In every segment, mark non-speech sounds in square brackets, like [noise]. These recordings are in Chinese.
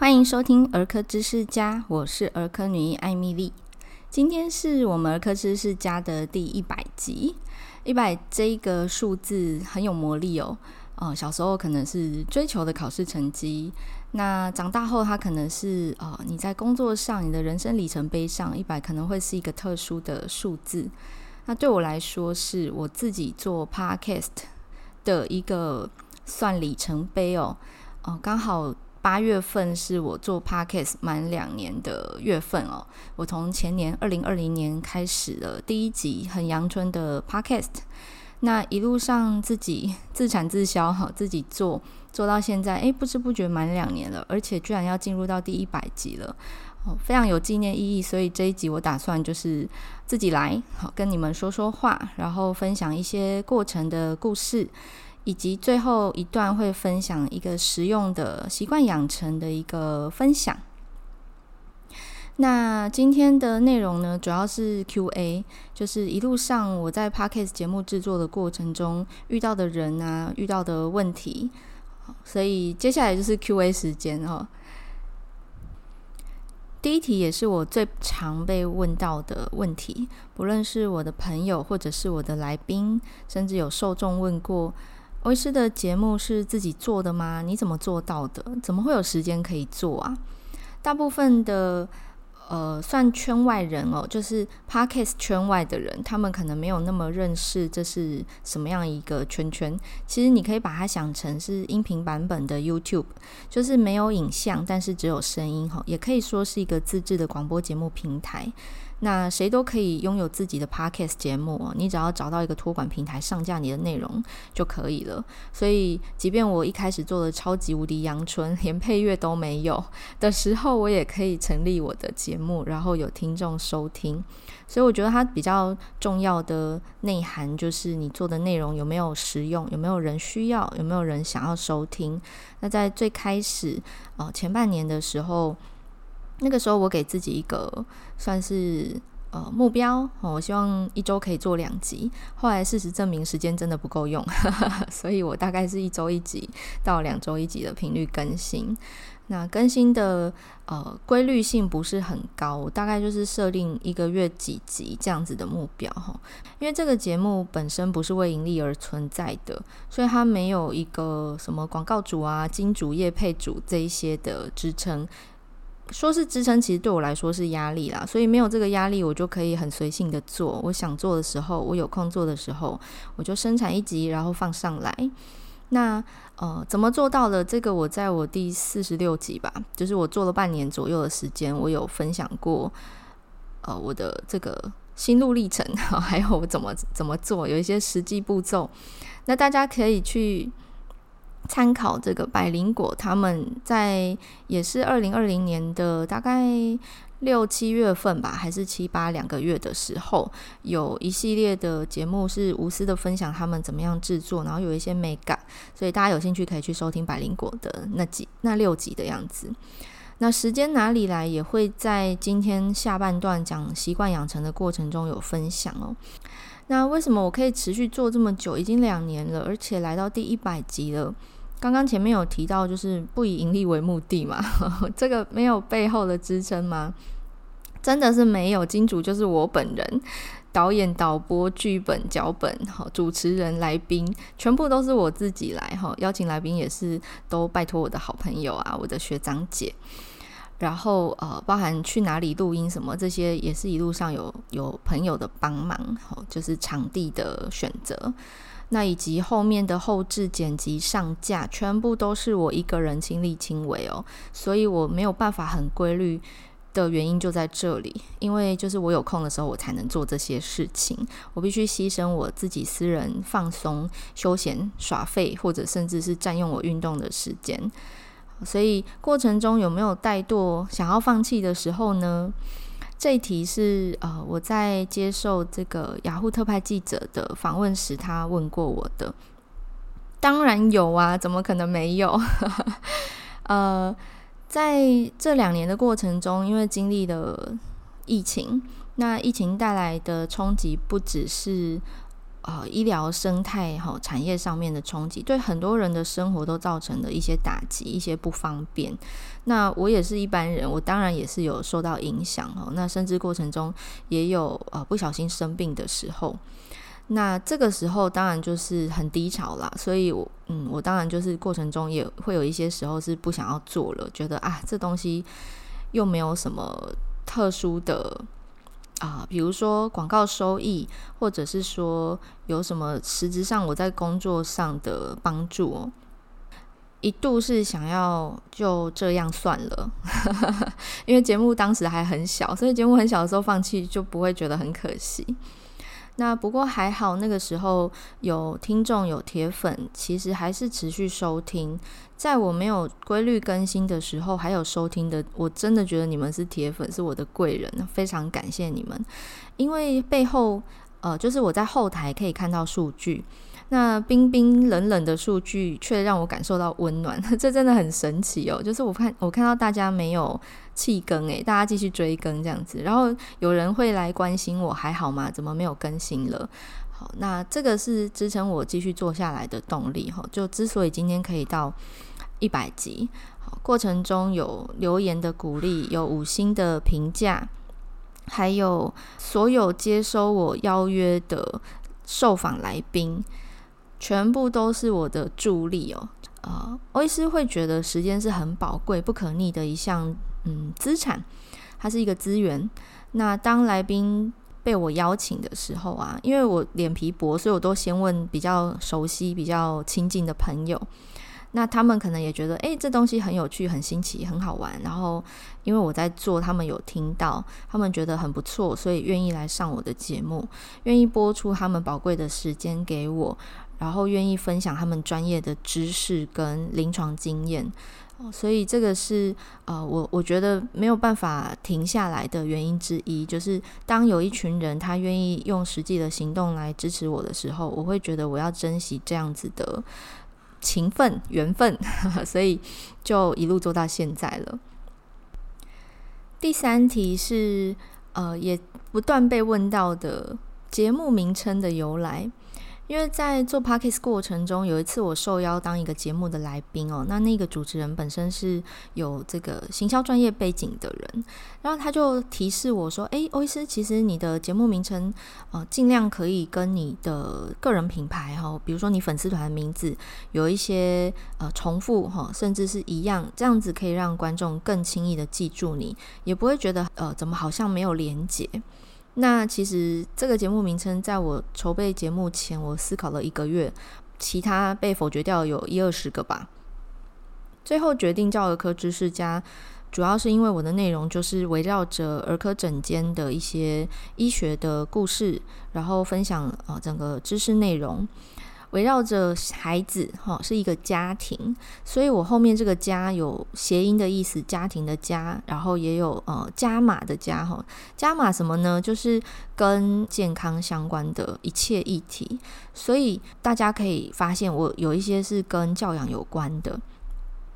欢迎收听儿科知识家，我是儿科女医艾蜜莉。今天是我们儿科知识家的第一百集，一百这个数字很有魔力哦。哦，小时候可能是追求的考试成绩，那长大后它可能是哦你在工作上、你的人生里程碑上，一百可能会是一个特殊的数字。那对我来说，是我自己做 Podcast 的一个算里程碑哦。哦、刚好。八月份是我做 Podcast 满两年的月份哦。我从前年二零二零年开始了第一集很阳春的 Podcast，那一路上自己自产自销哈，自己做做到现在，诶，不知不觉满两年了，而且居然要进入到第一百集了，哦，非常有纪念意义。所以这一集我打算就是自己来，好跟你们说说话，然后分享一些过程的故事。以及最后一段会分享一个实用的习惯养成的一个分享。那今天的内容呢，主要是 Q&A，就是一路上我在 Podcast 节目制作的过程中遇到的人啊，遇到的问题。所以接下来就是 Q&A 时间哦。第一题也是我最常被问到的问题，不论是我的朋友或者是我的来宾，甚至有受众问过。欧医师的节目是自己做的吗？你怎么做到的？怎么会有时间可以做啊？大部分的呃，算圈外人哦，就是 Podcast 圈外的人，他们可能没有那么认识这是什么样一个圈圈。其实你可以把它想成是音频版本的 YouTube，就是没有影像，但是只有声音哈，也可以说是一个自制的广播节目平台。那谁都可以拥有自己的 podcast 节目，你只要找到一个托管平台上架你的内容就可以了。所以，即便我一开始做的超级无敌阳春，连配乐都没有的时候，我也可以成立我的节目，然后有听众收听。所以，我觉得它比较重要的内涵就是你做的内容有没有实用，有没有人需要，有没有人想要收听。那在最开始哦，前半年的时候。那个时候，我给自己一个算是呃目标，我希望一周可以做两集。后来事实证明，时间真的不够用，[laughs] 所以我大概是一周一集到两周一集的频率更新。那更新的呃规律性不是很高，大概就是设定一个月几集这样子的目标哈。因为这个节目本身不是为盈利而存在的，所以它没有一个什么广告主啊、金主、业配主这一些的支撑。说是支撑，其实对我来说是压力啦，所以没有这个压力，我就可以很随性的做。我想做的时候，我有空做的时候，我就生产一集，然后放上来。那呃，怎么做到的？这个我在我第四十六集吧，就是我做了半年左右的时间，我有分享过呃我的这个心路历程，[laughs] 还有我怎么怎么做，有一些实际步骤。那大家可以去。参考这个百灵果，他们在也是二零二零年的大概六七月份吧，还是七八两个月的时候，有一系列的节目是无私的分享他们怎么样制作，然后有一些美感，所以大家有兴趣可以去收听百灵果的那几那六集的样子。那时间哪里来，也会在今天下半段讲习惯养成的过程中有分享哦。那为什么我可以持续做这么久，已经两年了，而且来到第一百集了？刚刚前面有提到，就是不以盈利为目的嘛，[laughs] 这个没有背后的支撑吗？真的是没有，金主就是我本人，导演、导播、剧本、脚本，好，主持人、来宾，全部都是我自己来哈，邀请来宾也是都拜托我的好朋友啊，我的学长姐，然后呃，包含去哪里录音什么这些，也是一路上有有朋友的帮忙，好，就是场地的选择。那以及后面的后置、剪辑、上架，全部都是我一个人亲力亲为哦，所以我没有办法很规律的原因就在这里，因为就是我有空的时候，我才能做这些事情，我必须牺牲我自己私人放松、休闲、耍废，或者甚至是占用我运动的时间，所以过程中有没有怠惰、想要放弃的时候呢？这一题是呃，我在接受这个雅虎特派记者的访问时，他问过我的。当然有啊，怎么可能没有？[laughs] 呃，在这两年的过程中，因为经历了疫情，那疫情带来的冲击不只是呃医疗生态哈、产业上面的冲击，对很多人的生活都造成了一些打击、一些不方便。那我也是一般人，我当然也是有受到影响哦。那甚至过程中也有呃不小心生病的时候。那这个时候当然就是很低潮啦，所以我嗯，我当然就是过程中也会有一些时候是不想要做了，觉得啊，这东西又没有什么特殊的啊，比如说广告收益，或者是说有什么实质上我在工作上的帮助哦，一度是想要就这样算了，[laughs] 因为节目当时还很小，所以节目很小的时候放弃就不会觉得很可惜。那不过还好，那个时候有听众有铁粉，其实还是持续收听。在我没有规律更新的时候，还有收听的，我真的觉得你们是铁粉，是我的贵人，非常感谢你们。因为背后，呃，就是我在后台可以看到数据。那冰冰冷冷的数据却让我感受到温暖，[laughs] 这真的很神奇哦！就是我看我看到大家没有弃更诶，大家继续追更这样子，然后有人会来关心我还好吗？怎么没有更新了？好，那这个是支撑我继续做下来的动力哈。就之所以今天可以到一百集，好，过程中有留言的鼓励，有五星的评价，还有所有接收我邀约的受访来宾。全部都是我的助力哦，呃，欧医师会觉得时间是很宝贵、不可逆的一项嗯资产，它是一个资源。那当来宾被我邀请的时候啊，因为我脸皮薄，所以我都先问比较熟悉、比较亲近的朋友。那他们可能也觉得，诶，这东西很有趣、很新奇、很好玩。然后因为我在做，他们有听到，他们觉得很不错，所以愿意来上我的节目，愿意播出他们宝贵的时间给我。然后愿意分享他们专业的知识跟临床经验，所以这个是呃，我我觉得没有办法停下来的原因之一，就是当有一群人他愿意用实际的行动来支持我的时候，我会觉得我要珍惜这样子的情分缘分，[laughs] 所以就一路做到现在了。第三题是呃，也不断被问到的节目名称的由来。因为在做 Podcast 过程中，有一次我受邀当一个节目的来宾哦，那那个主持人本身是有这个行销专业背景的人，然后他就提示我说：“诶，欧医师，其实你的节目名称，呃，尽量可以跟你的个人品牌哈，比如说你粉丝团的名字有一些呃重复哈，甚至是一样，这样子可以让观众更轻易的记住你，也不会觉得呃怎么好像没有连结。”那其实这个节目名称，在我筹备节目前，我思考了一个月，其他被否决掉有一二十个吧。最后决定叫儿科知识家，主要是因为我的内容就是围绕着儿科诊间的一些医学的故事，然后分享啊整个知识内容。围绕着孩子，哈，是一个家庭，所以我后面这个“家”有谐音的意思，家庭的“家”，然后也有呃加码的“加”哈，加码什么呢？就是跟健康相关的一切议题，所以大家可以发现，我有一些是跟教养有关的，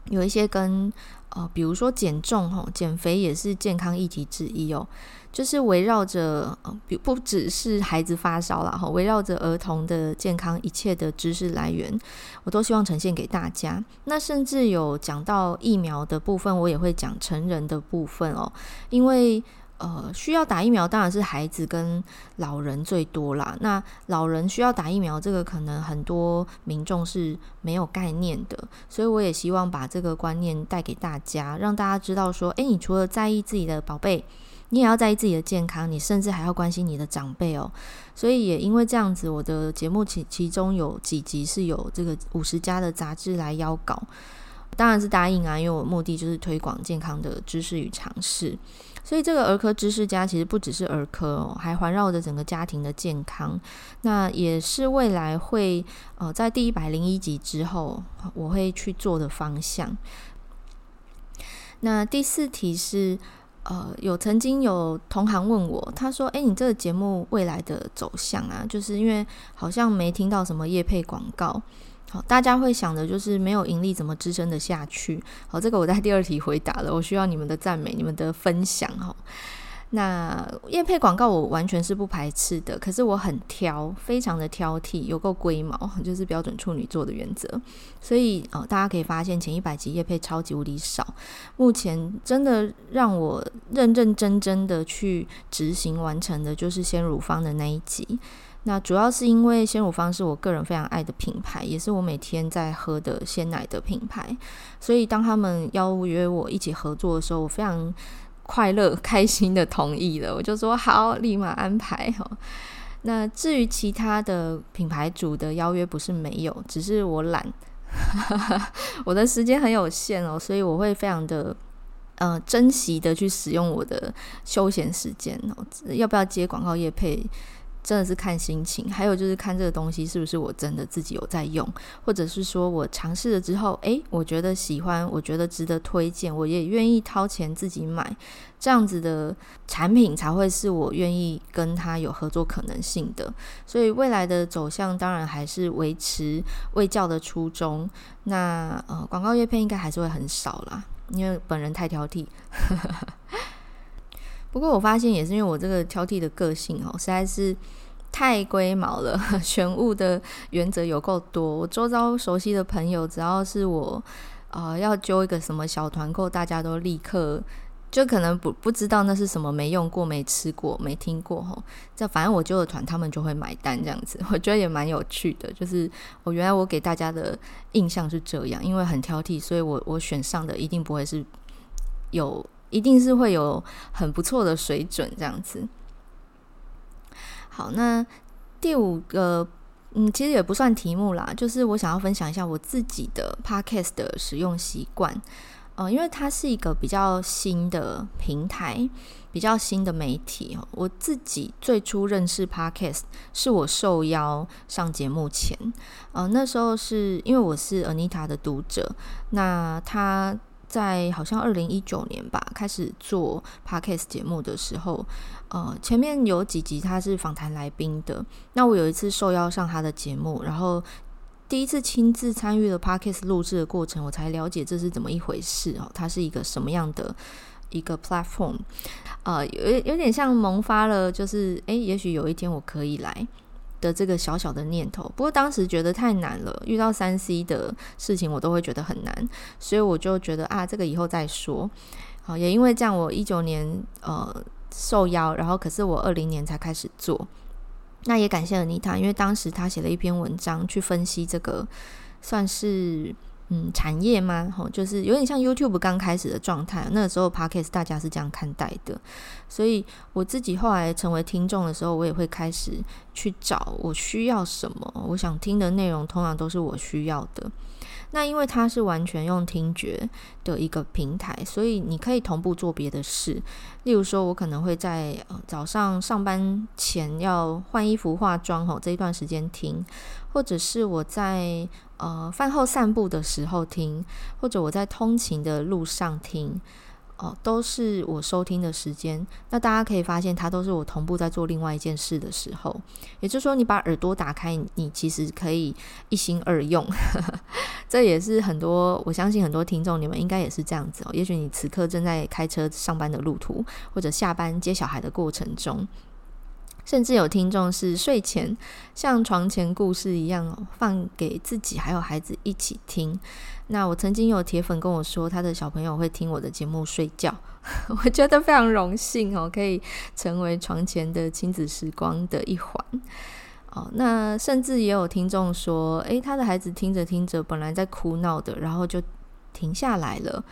有一些跟呃，比如说减重吼，减肥也是健康议题之一哦。就是围绕着，不不只是孩子发烧了哈，围绕着儿童的健康一切的知识来源，我都希望呈现给大家。那甚至有讲到疫苗的部分，我也会讲成人的部分哦。因为呃，需要打疫苗当然是孩子跟老人最多啦。那老人需要打疫苗，这个可能很多民众是没有概念的，所以我也希望把这个观念带给大家，让大家知道说，诶，你除了在意自己的宝贝。你也要在意自己的健康，你甚至还要关心你的长辈哦。所以也因为这样子，我的节目其其中有几集是有这个五十家的杂志来邀稿，当然是答应啊，因为我目的就是推广健康的知识与常识。所以这个儿科知识家其实不只是儿科哦，还环绕着整个家庭的健康。那也是未来会呃在第一百零一集之后我会去做的方向。那第四题是。呃，有曾经有同行问我，他说：“诶，你这个节目未来的走向啊，就是因为好像没听到什么业配广告，好，大家会想的就是没有盈利怎么支撑得下去？好，这个我在第二题回答了，我需要你们的赞美，你们的分享哈。那业配广告我完全是不排斥的，可是我很挑，非常的挑剔，有够龟毛，[laughs] 就是标准处女座的原则。所以哦，大家可以发现前一百集业配超级无敌少。目前真的让我认认真真的去执行完成的，就是鲜乳房的那一集。那主要是因为鲜乳坊是我个人非常爱的品牌，也是我每天在喝的鲜奶的品牌。所以当他们邀约我一起合作的时候，我非常。快乐 [laughs] 开心的同意了，我就说好，立马安排。那至于其他的品牌主的邀约不是没有，只是我懒，[laughs] 我的时间很有限哦，所以我会非常的呃珍惜的去使用我的休闲时间哦。要不要接广告业配？真的是看心情，还有就是看这个东西是不是我真的自己有在用，或者是说我尝试了之后，诶，我觉得喜欢，我觉得值得推荐，我也愿意掏钱自己买，这样子的产品才会是我愿意跟他有合作可能性的。所以未来的走向当然还是维持卫教的初衷。那呃，广告业配应该还是会很少啦，因为本人太挑剔。[laughs] 不过我发现也是因为我这个挑剔的个性哦，实在是太龟毛了，[laughs] 选物的原则有够多。我周遭熟悉的朋友，只要是我呃要揪一个什么小团购，大家都立刻就可能不不知道那是什么，没用过、没吃过、没听过吼。这反正我揪的团，他们就会买单这样子，[laughs] 我觉得也蛮有趣的。就是我原来我给大家的印象是这样，因为很挑剔，所以我我选上的一定不会是有。一定是会有很不错的水准，这样子。好，那第五个，嗯，其实也不算题目啦，就是我想要分享一下我自己的 Podcast 的使用习惯。呃，因为它是一个比较新的平台，比较新的媒体。我自己最初认识 Podcast 是我受邀上节目前，呃，那时候是因为我是 Anita 的读者，那他。在好像二零一九年吧，开始做 Podcast 节目的时候，呃，前面有几集他是访谈来宾的。那我有一次受邀上他的节目，然后第一次亲自参与了 Podcast 录制的过程，我才了解这是怎么一回事哦。它是一个什么样的一个 platform？呃，有有点像萌发了，就是诶，也许有一天我可以来。的这个小小的念头，不过当时觉得太难了，遇到三 C 的事情我都会觉得很难，所以我就觉得啊，这个以后再说。好，也因为这样，我一九年呃受邀，然后可是我二零年才开始做。那也感谢了妮塔，因为当时她写了一篇文章去分析这个，算是。嗯，产业吗？吼，就是有点像 YouTube 刚开始的状态。那个时候 Podcast 大家是这样看待的，所以我自己后来成为听众的时候，我也会开始去找我需要什么，我想听的内容通常都是我需要的。那因为它是完全用听觉的一个平台，所以你可以同步做别的事。例如说，我可能会在早上上班前要换衣服、化妆吼，这一段时间听，或者是我在。呃，饭后散步的时候听，或者我在通勤的路上听，哦、都是我收听的时间。那大家可以发现，它都是我同步在做另外一件事的时候。也就是说，你把耳朵打开，你其实可以一心二用。[laughs] 这也是很多，我相信很多听众，你们应该也是这样子哦。也许你此刻正在开车上班的路途，或者下班接小孩的过程中。甚至有听众是睡前像床前故事一样放给自己还有孩子一起听。那我曾经有铁粉跟我说，他的小朋友会听我的节目睡觉，[laughs] 我觉得非常荣幸哦，可以成为床前的亲子时光的一环。哦，那甚至也有听众说，诶，他的孩子听着听着，本来在哭闹的，然后就停下来了。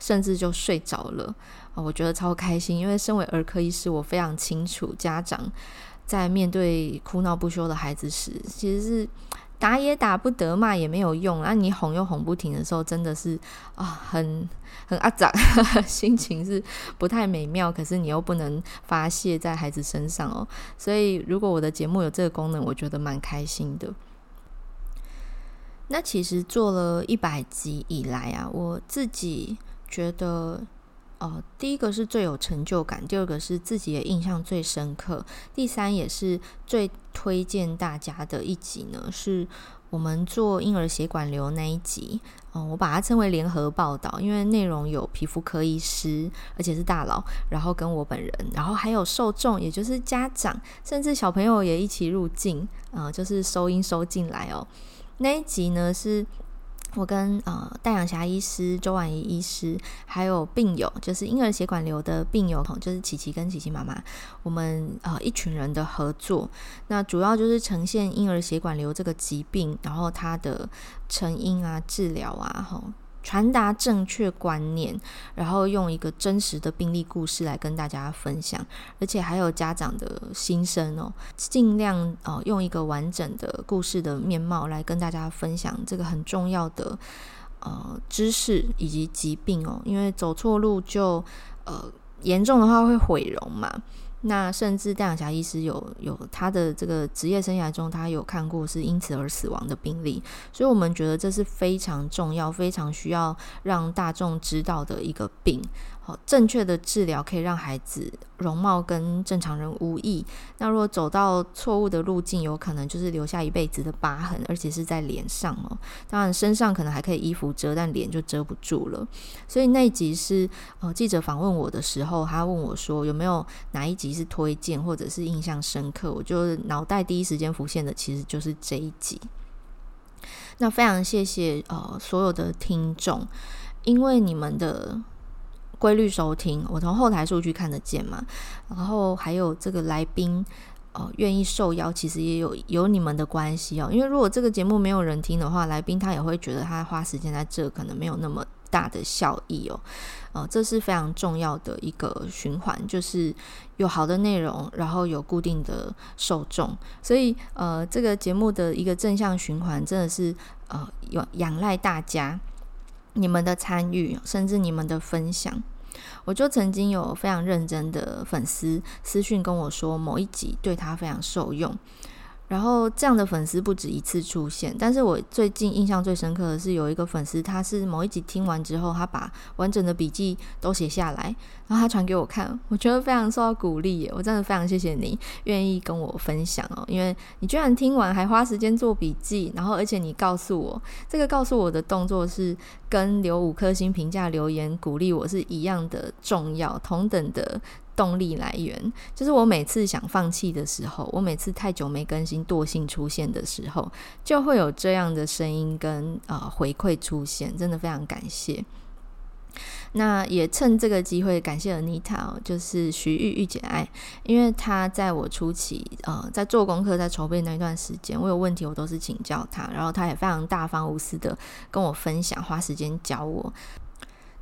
甚至就睡着了啊！我觉得超开心，因为身为儿科医师，我非常清楚家长在面对哭闹不休的孩子时，其实是打也打不得，骂也没有用。那你哄又哄不停的时候，真的是啊，很很阿杂，[laughs] 心情是不太美妙。可是你又不能发泄在孩子身上哦，所以如果我的节目有这个功能，我觉得蛮开心的。那其实做了一百集以来啊，我自己。觉得，哦，第一个是最有成就感，第二个是自己也印象最深刻，第三也是最推荐大家的一集呢，是我们做婴儿血管瘤那一集，嗯，我把它称为联合报道，因为内容有皮肤科医师，而且是大佬，然后跟我本人，然后还有受众，也就是家长，甚至小朋友也一起入境，啊、就是收音收进来哦。那一集呢是。我跟呃戴阳霞医师、周婉仪医师，还有病友，就是婴儿血管瘤的病友，就是琪琪跟琪琪妈妈，我们呃一群人的合作，那主要就是呈现婴儿血管瘤这个疾病，然后它的成因啊、治疗啊，吼。传达正确观念，然后用一个真实的病例故事来跟大家分享，而且还有家长的心声哦，尽量哦用一个完整的故事的面貌来跟大家分享这个很重要的呃知识以及疾病哦，因为走错路就呃严重的话会毁容嘛。那甚至戴阳霞医师有有他的这个职业生涯中，他有看过是因此而死亡的病例，所以我们觉得这是非常重要、非常需要让大众知道的一个病。好，正确的治疗可以让孩子容貌跟正常人无异。那如果走到错误的路径，有可能就是留下一辈子的疤痕，而且是在脸上哦。当然，身上可能还可以衣服遮，但脸就遮不住了。所以那一集是呃记者访问我的时候，他问我说有没有哪一集是推荐或者是印象深刻，我就脑袋第一时间浮现的其实就是这一集。那非常谢谢呃所有的听众，因为你们的。规律收听，我从后台数据看得见嘛，然后还有这个来宾，哦，愿意受邀，其实也有有你们的关系哦。因为如果这个节目没有人听的话，来宾他也会觉得他花时间在这可能没有那么大的效益哦。呃，这是非常重要的一个循环，就是有好的内容，然后有固定的受众，所以呃，这个节目的一个正向循环真的是呃有仰赖大家你们的参与，甚至你们的分享。我就曾经有非常认真的粉丝私讯跟我说，某一集对他非常受用。然后这样的粉丝不止一次出现，但是我最近印象最深刻的是有一个粉丝，他是某一集听完之后，他把完整的笔记都写下来，然后他传给我看，我觉得非常受到鼓励耶，我真的非常谢谢你愿意跟我分享哦，因为你居然听完还花时间做笔记，然后而且你告诉我，这个告诉我的动作是跟留五颗星评价留言鼓励我是一样的重要，同等的。动力来源就是我每次想放弃的时候，我每次太久没更新惰性出现的时候，就会有这样的声音跟呃回馈出现，真的非常感谢。那也趁这个机会感谢 Anita，就是徐玉玉姐爱，因为她在我初期呃在做功课、在筹备那一段时间，我有问题我都是请教她，然后她也非常大方无私的跟我分享，花时间教我。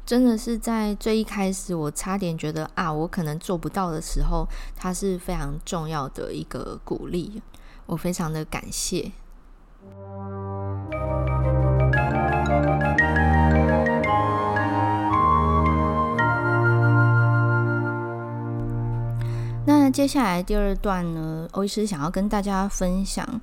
真的是在最一开始，我差点觉得啊，我可能做不到的时候，它是非常重要的一个鼓励，我非常的感谢。那接下来第二段呢，欧医师想要跟大家分享，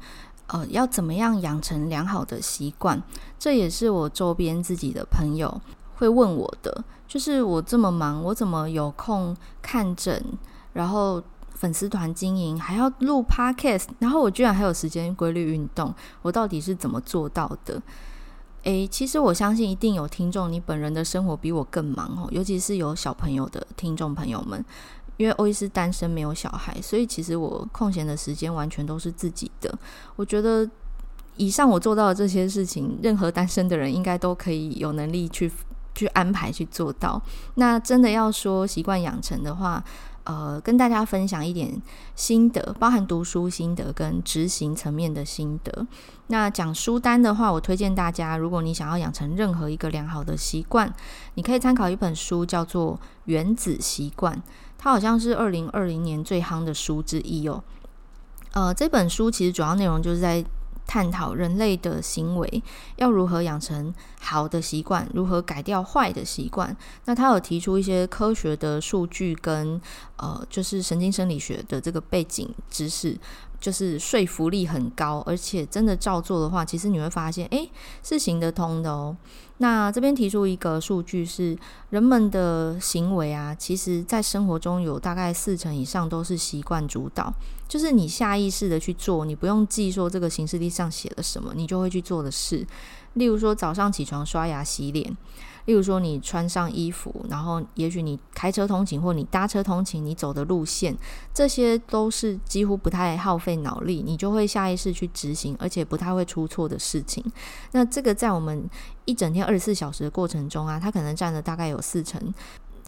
呃，要怎么样养成良好的习惯，这也是我周边自己的朋友。会问我的，就是我这么忙，我怎么有空看诊，然后粉丝团经营，还要录 podcast，然后我居然还有时间规律运动，我到底是怎么做到的？诶，其实我相信一定有听众，你本人的生活比我更忙哦，尤其是有小朋友的听众朋友们，因为欧医师单身没有小孩，所以其实我空闲的时间完全都是自己的。我觉得以上我做到的这些事情，任何单身的人应该都可以有能力去。去安排去做到。那真的要说习惯养成的话，呃，跟大家分享一点心得，包含读书心得跟执行层面的心得。那讲书单的话，我推荐大家，如果你想要养成任何一个良好的习惯，你可以参考一本书，叫做《原子习惯》，它好像是二零二零年最夯的书之一哦。呃，这本书其实主要内容就是在。探讨人类的行为要如何养成好的习惯，如何改掉坏的习惯。那他有提出一些科学的数据跟呃，就是神经生理学的这个背景知识。就是说服力很高，而且真的照做的话，其实你会发现，诶，是行得通的哦。那这边提出一个数据是，人们的行为啊，其实在生活中有大概四成以上都是习惯主导，就是你下意识的去做，你不用记说这个行事历上写了什么，你就会去做的事。例如说早上起床刷牙洗脸。例如说，你穿上衣服，然后也许你开车通勤，或你搭车通勤，你走的路线，这些都是几乎不太耗费脑力，你就会下意识去执行，而且不太会出错的事情。那这个在我们一整天二十四小时的过程中啊，它可能占了大概有四成。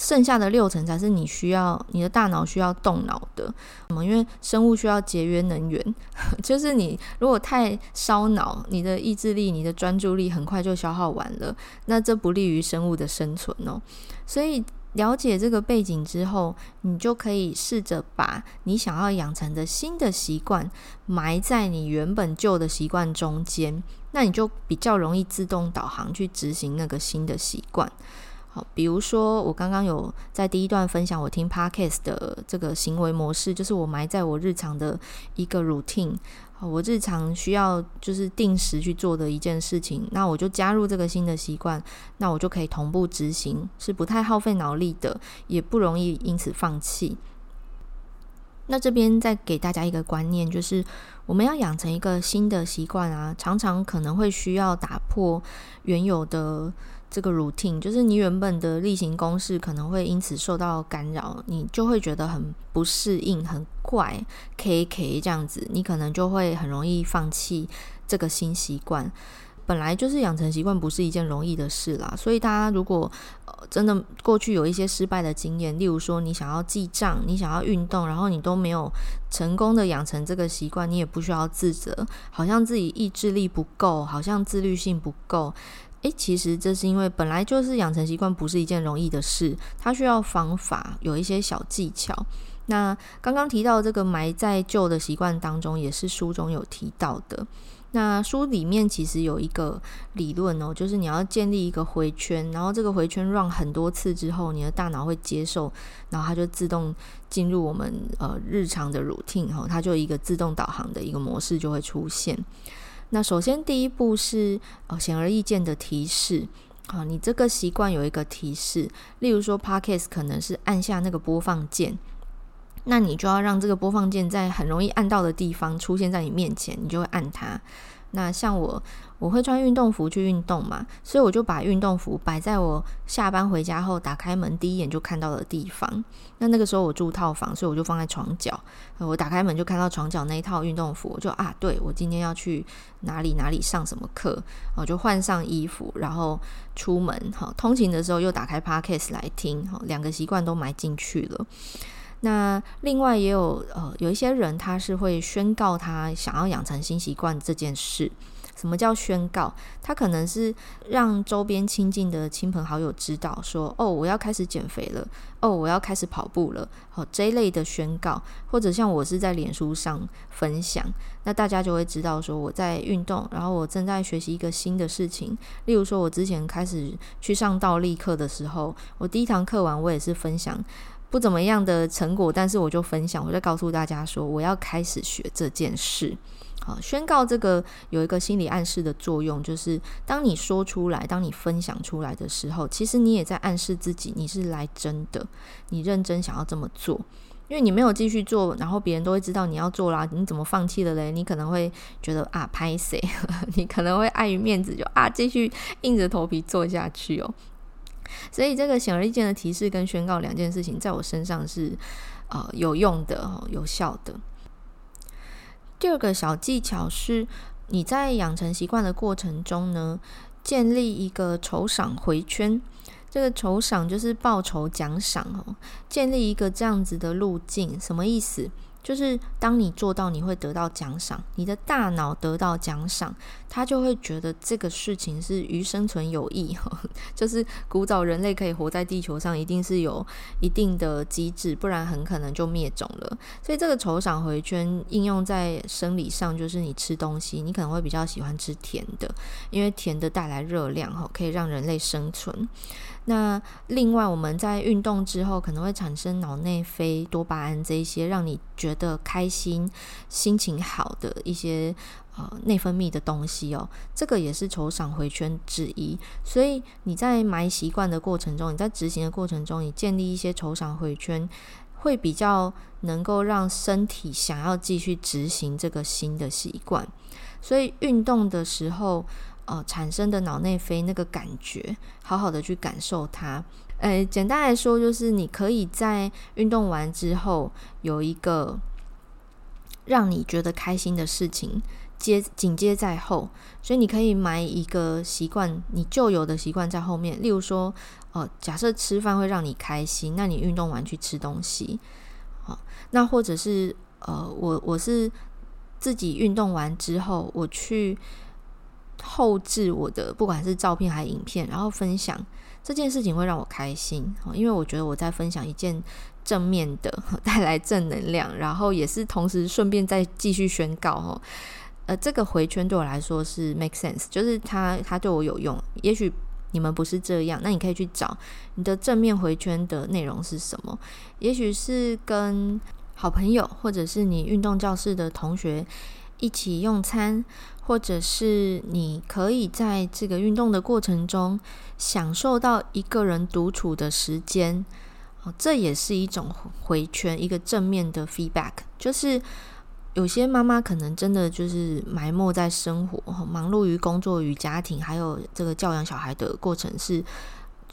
剩下的六成才是你需要，你的大脑需要动脑的。什么？因为生物需要节约能源，[laughs] 就是你如果太烧脑，你的意志力、你的专注力很快就消耗完了，那这不利于生物的生存哦。所以了解这个背景之后，你就可以试着把你想要养成的新的习惯埋在你原本旧的习惯中间，那你就比较容易自动导航去执行那个新的习惯。好，比如说我刚刚有在第一段分享我听 Podcast 的这个行为模式，就是我埋在我日常的一个 routine，好，我日常需要就是定时去做的一件事情，那我就加入这个新的习惯，那我就可以同步执行，是不太耗费脑力的，也不容易因此放弃。那这边再给大家一个观念，就是我们要养成一个新的习惯啊，常常可能会需要打破原有的。这个 routine 就是你原本的例行公事，可能会因此受到干扰，你就会觉得很不适应、很怪，K K 这样子，你可能就会很容易放弃这个新习惯。本来就是养成习惯不是一件容易的事啦，所以大家如果真的过去有一些失败的经验，例如说你想要记账，你想要运动，然后你都没有成功的养成这个习惯，你也不需要自责，好像自己意志力不够，好像自律性不够。诶，其实这是因为本来就是养成习惯不是一件容易的事，它需要方法，有一些小技巧。那刚刚提到这个埋在旧的习惯当中，也是书中有提到的。那书里面其实有一个理论哦，就是你要建立一个回圈，然后这个回圈绕很多次之后，你的大脑会接受，然后它就自动进入我们呃日常的 routine 哈，它就一个自动导航的一个模式就会出现。那首先第一步是呃显而易见的提示啊，你这个习惯有一个提示，例如说 Podcast 可能是按下那个播放键，那你就要让这个播放键在很容易按到的地方出现在你面前，你就会按它。那像我，我会穿运动服去运动嘛，所以我就把运动服摆在我下班回家后打开门第一眼就看到的地方。那那个时候我住套房，所以我就放在床角。我打开门就看到床角那一套运动服，我就啊，对，我今天要去哪里哪里上什么课，我就换上衣服，然后出门。好，通勤的时候又打开 Podcast 来听，好，两个习惯都埋进去了。那另外也有呃有一些人他是会宣告他想要养成新习惯这件事。什么叫宣告？他可能是让周边亲近的亲朋好友知道说，哦，我要开始减肥了，哦，我要开始跑步了，好，这一类的宣告，或者像我是在脸书上分享，那大家就会知道说我在运动，然后我正在学习一个新的事情。例如说，我之前开始去上倒立课的时候，我第一堂课完，我也是分享。不怎么样的成果，但是我就分享，我就告诉大家说，我要开始学这件事。好，宣告这个有一个心理暗示的作用，就是当你说出来，当你分享出来的时候，其实你也在暗示自己，你是来真的，你认真想要这么做。因为你没有继续做，然后别人都会知道你要做啦，你怎么放弃了嘞？你可能会觉得啊，拍谢，[laughs] 你可能会碍于面子就啊，继续硬着头皮做下去哦。所以，这个显而易见的提示跟宣告两件事情，在我身上是呃有用的、有效的。第二个小技巧是，你在养成习惯的过程中呢，建立一个酬赏回圈。这个酬赏就是报酬奖赏哦，建立一个这样子的路径，什么意思？就是当你做到，你会得到奖赏，你的大脑得到奖赏，他就会觉得这个事情是与生存有益。[laughs] 就是古早人类可以活在地球上，一定是有一定的机制，不然很可能就灭种了。所以这个酬赏回圈应用在生理上，就是你吃东西，你可能会比较喜欢吃甜的，因为甜的带来热量，可以让人类生存。那另外，我们在运动之后可能会产生脑内啡、多巴胺这一些让你觉得开心、心情好的一些呃内分泌的东西哦。这个也是酬赏回圈之一。所以你在埋习惯的过程中，你在执行的过程中，你建立一些酬赏回圈，会比较能够让身体想要继续执行这个新的习惯。所以运动的时候。呃，产生的脑内啡那个感觉，好好的去感受它。诶，简单来说，就是你可以在运动完之后有一个让你觉得开心的事情接紧接在后，所以你可以埋一个习惯，你旧有的习惯在后面。例如说，呃，假设吃饭会让你开心，那你运动完去吃东西，好，那或者是呃，我我是自己运动完之后我去。后置我的不管是照片还是影片，然后分享这件事情会让我开心，因为我觉得我在分享一件正面的，[laughs] 带来正能量，然后也是同时顺便再继续宣告哦，呃，这个回圈对我来说是 make sense，就是它它对我有用。也许你们不是这样，那你可以去找你的正面回圈的内容是什么，也许是跟好朋友或者是你运动教室的同学一起用餐。或者是你可以在这个运动的过程中享受到一个人独处的时间，哦，这也是一种回圈，一个正面的 feedback。就是有些妈妈可能真的就是埋没在生活，忙碌于工作与家庭，还有这个教养小孩的过程是。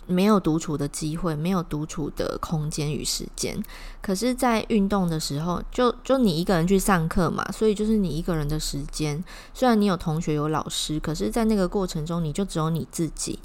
没有独处的机会，没有独处的空间与时间。可是，在运动的时候，就就你一个人去上课嘛，所以就是你一个人的时间。虽然你有同学有老师，可是，在那个过程中，你就只有你自己。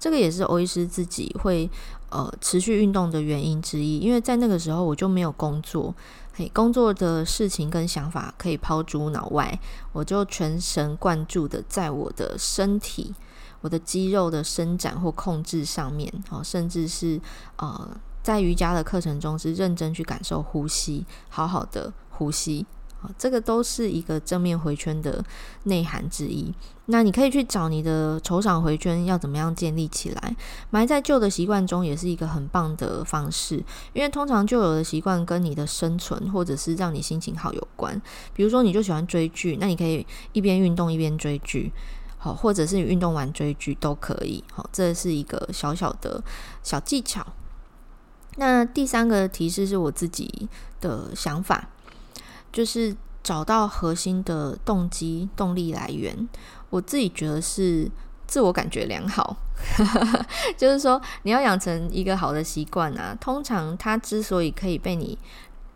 这个也是欧医师自己会呃持续运动的原因之一。因为在那个时候，我就没有工作，嘿，工作的事情跟想法可以抛诸脑外，我就全神贯注的在我的身体。我的肌肉的伸展或控制上面，哦，甚至是呃，在瑜伽的课程中是认真去感受呼吸，好好的呼吸，啊，这个都是一个正面回圈的内涵之一。那你可以去找你的酬赏回圈要怎么样建立起来，埋在旧的习惯中也是一个很棒的方式，因为通常旧有的习惯跟你的生存或者是让你心情好有关。比如说，你就喜欢追剧，那你可以一边运动一边追剧。好，或者是你运动完追剧都可以。好，这是一个小小的小技巧。那第三个提示是我自己的想法，就是找到核心的动机动力来源。我自己觉得是自我感觉良好，[laughs] 就是说你要养成一个好的习惯啊。通常它之所以可以被你。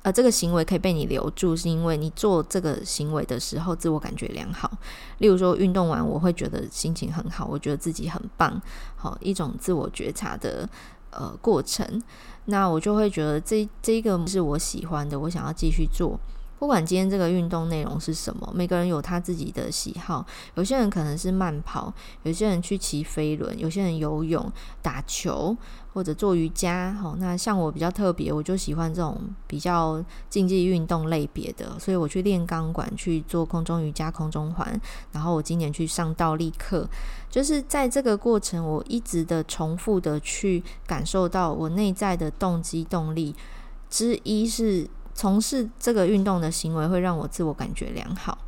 呃，这个行为可以被你留住，是因为你做这个行为的时候自我感觉良好。例如说，运动完我会觉得心情很好，我觉得自己很棒，好，一种自我觉察的呃过程。那我就会觉得这这个是我喜欢的，我想要继续做。不管今天这个运动内容是什么，每个人有他自己的喜好。有些人可能是慢跑，有些人去骑飞轮，有些人游泳、打球或者做瑜伽。好，那像我比较特别，我就喜欢这种比较竞技运动类别的，所以我去练钢管，去做空中瑜伽、空中环。然后我今年去上倒立课，就是在这个过程，我一直的重复的去感受到我内在的动机动力之一是。从事这个运动的行为会让我自我感觉良好，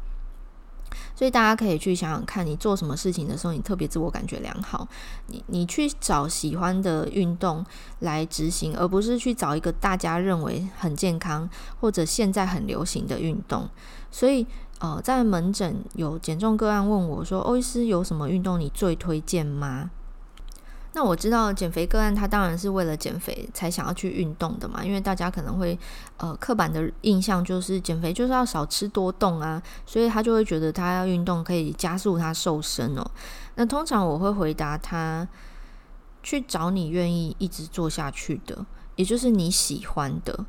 所以大家可以去想想看，你做什么事情的时候，你特别自我感觉良好。你你去找喜欢的运动来执行，而不是去找一个大家认为很健康或者现在很流行的运动。所以，呃，在门诊有减重个案问我说：“欧医师有什么运动你最推荐吗？”那我知道减肥个案，他当然是为了减肥才想要去运动的嘛，因为大家可能会呃刻板的印象就是减肥就是要少吃多动啊，所以他就会觉得他要运动可以加速他瘦身哦。那通常我会回答他，去找你愿意一直做下去的，也就是你喜欢的，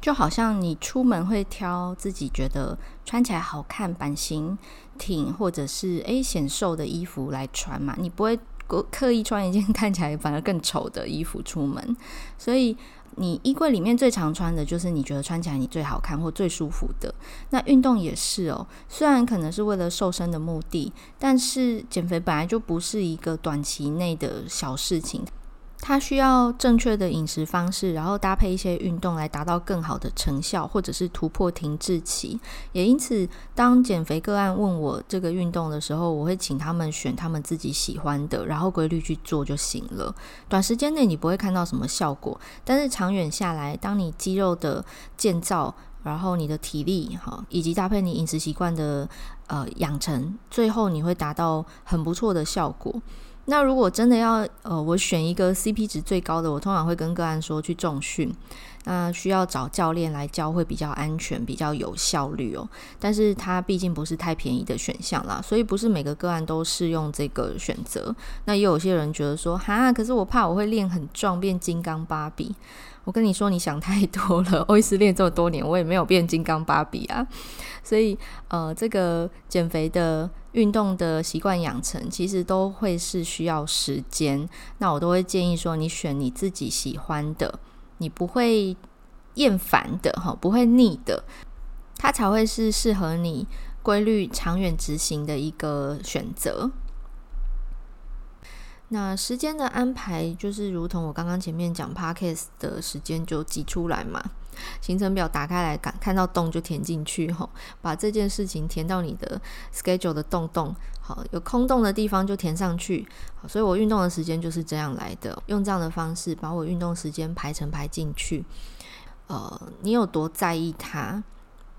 就好像你出门会挑自己觉得穿起来好看、版型挺或者是诶显瘦的衣服来穿嘛，你不会。刻意穿一件看起来反而更丑的衣服出门，所以你衣柜里面最常穿的就是你觉得穿起来你最好看或最舒服的。那运动也是哦，虽然可能是为了瘦身的目的，但是减肥本来就不是一个短期内的小事情。它需要正确的饮食方式，然后搭配一些运动来达到更好的成效，或者是突破停滞期。也因此，当减肥个案问我这个运动的时候，我会请他们选他们自己喜欢的，然后规律去做就行了。短时间内你不会看到什么效果，但是长远下来，当你肌肉的建造，然后你的体力哈，以及搭配你饮食习惯的呃养成，最后你会达到很不错的效果。那如果真的要呃，我选一个 CP 值最高的，我通常会跟个案说去重训，那需要找教练来教会比较安全、比较有效率哦。但是它毕竟不是太便宜的选项啦，所以不是每个个案都适用这个选择。那也有些人觉得说，哈，可是我怕我会练很壮，变金刚芭比。我跟你说，你想太多了。欧医师练这么多年，我也没有变金刚芭比啊。所以，呃，这个减肥的运动的习惯养成，其实都会是需要时间。那我都会建议说，你选你自己喜欢的，你不会厌烦的，哈，不会腻的，它才会是适合你规律长远执行的一个选择。那时间的安排就是如同我刚刚前面讲 Podcast 的时间就挤出来嘛，行程表打开来，看看到洞就填进去吼，把这件事情填到你的 schedule 的洞洞，好，有空洞的地方就填上去，好，所以我运动的时间就是这样来的，用这样的方式把我运动时间排成排进去，呃，你有多在意它，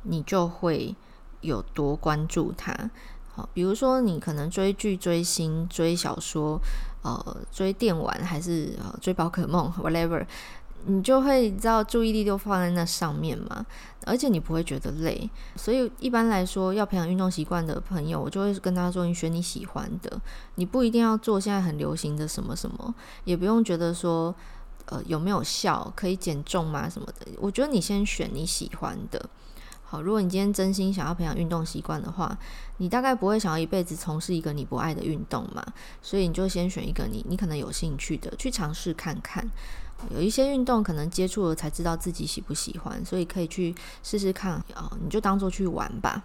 你就会有多关注它。好，比如说你可能追剧、追星、追小说，呃，追电玩还是呃追宝可梦，[laughs] whatever，你就会知道注意力都放在那上面嘛，而且你不会觉得累。所以一般来说，要培养运动习惯的朋友，我就会跟他说：你选你喜欢的，你不一定要做现在很流行的什么什么，也不用觉得说呃有没有效，可以减重吗什么的。我觉得你先选你喜欢的。好，如果你今天真心想要培养运动习惯的话，你大概不会想要一辈子从事一个你不爱的运动嘛，所以你就先选一个你你可能有兴趣的去尝试看看。有一些运动可能接触了才知道自己喜不喜欢，所以可以去试试看啊，你就当做去玩吧。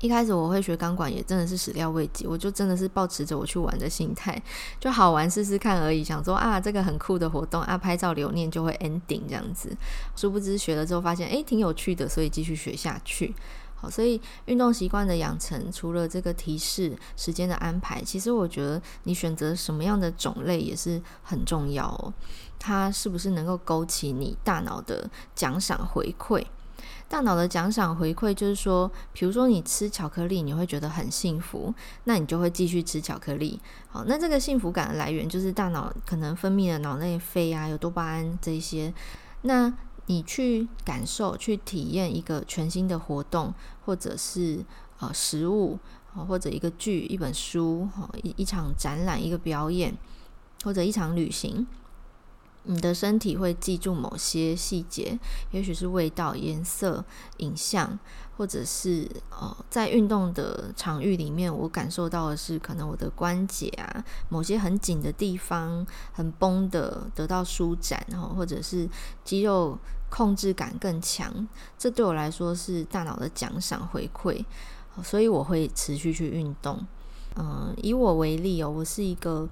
一开始我会学钢管，也真的是始料未及，我就真的是抱持着我去玩的心态，就好玩试试看而已，想说啊，这个很酷的活动啊，拍照留念就会 ending 这样子。殊不知学了之后发现，诶，挺有趣的，所以继续学下去。好，所以运动习惯的养成，除了这个提示时间的安排，其实我觉得你选择什么样的种类也是很重要哦。它是不是能够勾起你大脑的奖赏回馈？大脑的奖赏回馈就是说，比如说你吃巧克力，你会觉得很幸福，那你就会继续吃巧克力。好，那这个幸福感的来源就是大脑可能分泌的脑内啡啊，有多巴胺这一些。那你去感受、去体验一个全新的活动，或者是呃食物，或者一个剧、一本书，一一场展览、一个表演，或者一场旅行。你的身体会记住某些细节，也许是味道、颜色、影像，或者是呃，在运动的场域里面，我感受到的是可能我的关节啊，某些很紧的地方很绷的得到舒展，然后或者是肌肉控制感更强，这对我来说是大脑的奖赏回馈，所以我会持续去运动。嗯、以我为例哦，我是一个。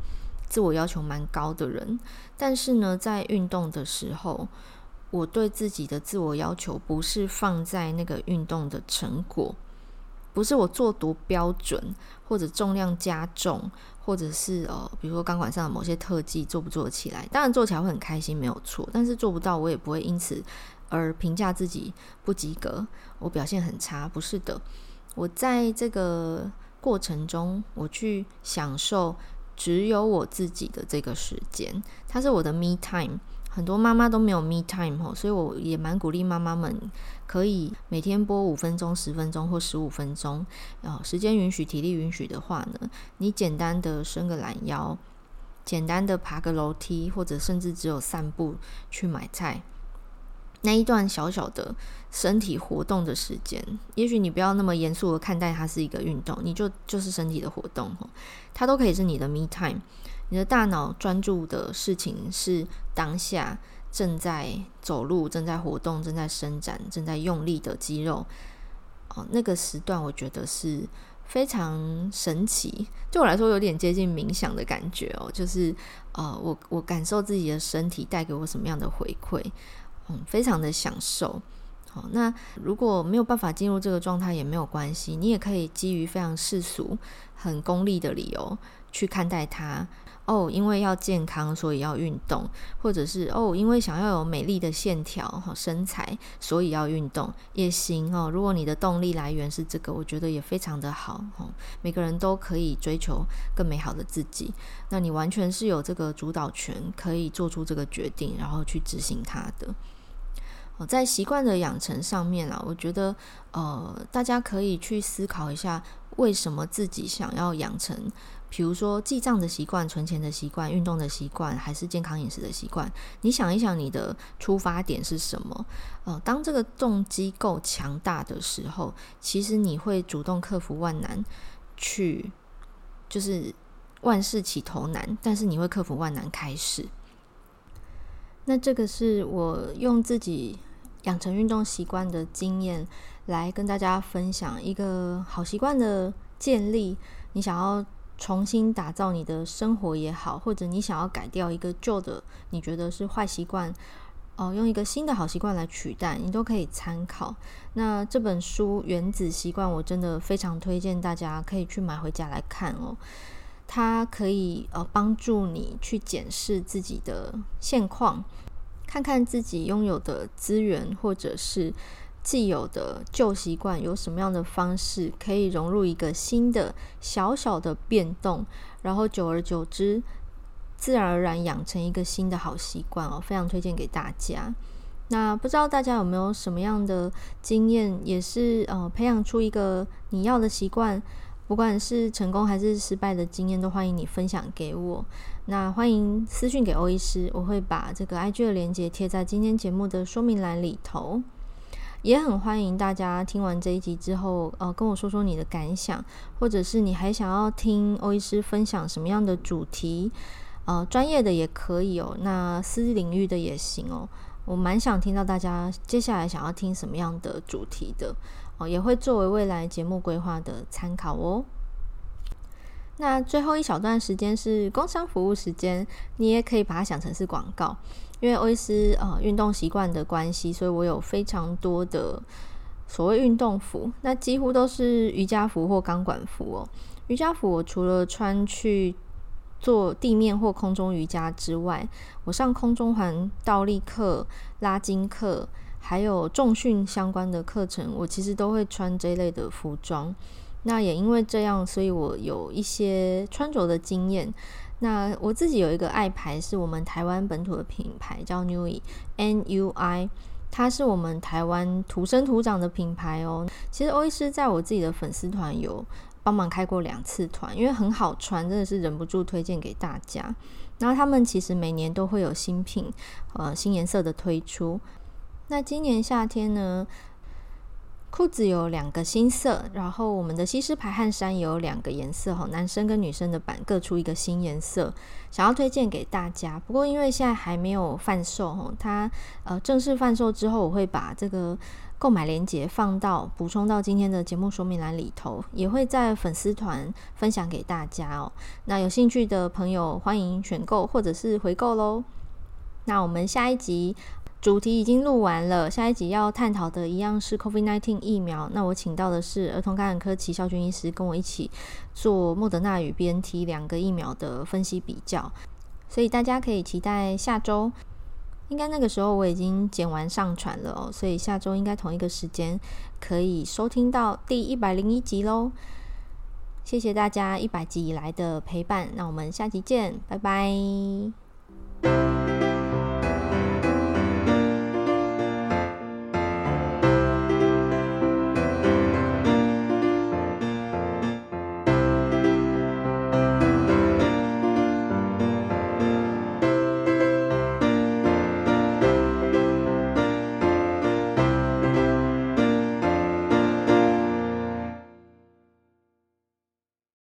自我要求蛮高的人，但是呢，在运动的时候，我对自己的自我要求不是放在那个运动的成果，不是我做多标准，或者重量加重，或者是呃，比如说钢管上的某些特技做不做得起来。当然做起来会很开心，没有错。但是做不到，我也不会因此而评价自己不及格，我表现很差。不是的，我在这个过程中，我去享受。只有我自己的这个时间，它是我的 me time。很多妈妈都没有 me time 吼，所以我也蛮鼓励妈妈们可以每天播五分钟、十分钟或十五分钟。哦，时间允许、体力允许的话呢，你简单的伸个懒腰，简单的爬个楼梯，或者甚至只有散步去买菜。那一段小小的身体活动的时间，也许你不要那么严肃的看待它是一个运动，你就就是身体的活动，它都可以是你的 me time。你的大脑专注的事情是当下正在走路、正在活动、正在伸展、正在用力的肌肉。哦，那个时段我觉得是非常神奇，对我来说有点接近冥想的感觉哦，就是呃，我我感受自己的身体带给我什么样的回馈，嗯，非常的享受。好，那如果没有办法进入这个状态也没有关系，你也可以基于非常世俗、很功利的理由去看待它。哦，因为要健康，所以要运动，或者是哦，因为想要有美丽的线条和身材，所以要运动也行哦。如果你的动力来源是这个，我觉得也非常的好哦。每个人都可以追求更美好的自己，那你完全是有这个主导权，可以做出这个决定，然后去执行它的。哦，在习惯的养成上面啊，我觉得呃，大家可以去思考一下，为什么自己想要养成。比如说记账的习惯、存钱的习惯、运动的习惯，还是健康饮食的习惯，你想一想，你的出发点是什么？呃，当这个动机够强大的时候，其实你会主动克服万难，去就是万事起头难，但是你会克服万难开始。那这个是我用自己养成运动习惯的经验来跟大家分享一个好习惯的建立。你想要。重新打造你的生活也好，或者你想要改掉一个旧的，你觉得是坏习惯，哦、用一个新的好习惯来取代，你都可以参考。那这本书《原子习惯》，我真的非常推荐大家可以去买回家来看哦。它可以呃帮助你去检视自己的现况，看看自己拥有的资源，或者是。既有的旧习惯有什么样的方式可以融入一个新的小小的变动，然后久而久之，自然而然养成一个新的好习惯哦，非常推荐给大家。那不知道大家有没有什么样的经验，也是呃培养出一个你要的习惯，不管是成功还是失败的经验，都欢迎你分享给我。那欢迎私讯给欧医师，我会把这个 IG 的链接贴在今天节目的说明栏里头。也很欢迎大家听完这一集之后，呃，跟我说说你的感想，或者是你还想要听欧医师分享什么样的主题，呃，专业的也可以哦，那私领域的也行哦。我蛮想听到大家接下来想要听什么样的主题的，哦，也会作为未来节目规划的参考哦。那最后一小段时间是工商服务时间，你也可以把它想成是广告。因为欧医师呃运动习惯的关系，所以我有非常多的所谓运动服，那几乎都是瑜伽服或钢管服哦。瑜伽服我除了穿去做地面或空中瑜伽之外，我上空中环倒立课、拉筋课，还有重训相关的课程，我其实都会穿这类的服装。那也因为这样，所以我有一些穿着的经验。那我自己有一个爱牌，是我们台湾本土的品牌，叫 Nui，N-U-I，它是我们台湾土生土长的品牌哦。其实欧医师在我自己的粉丝团有帮忙开过两次团，因为很好穿，真的是忍不住推荐给大家。然后他们其实每年都会有新品，呃，新颜色的推出。那今年夏天呢，裤子有两个新色，然后我们的西施牌汗衫也有两个颜色哈，男生跟女生的版各出一个新颜色，想要推荐给大家。不过因为现在还没有贩售哈，它呃正式贩售之后，我会把这个购买链接放到补充到今天的节目说明栏里头，也会在粉丝团分享给大家哦。那有兴趣的朋友欢迎选购或者是回购喽。那我们下一集。主题已经录完了，下一集要探讨的一样是 COVID-19 疫苗。那我请到的是儿童感染科齐孝军医师，跟我一起做莫德纳与 BNT 两个疫苗的分析比较。所以大家可以期待下周，应该那个时候我已经剪完上传了哦，所以下周应该同一个时间可以收听到第一百零一集喽。谢谢大家一百集以来的陪伴，那我们下集见，拜拜。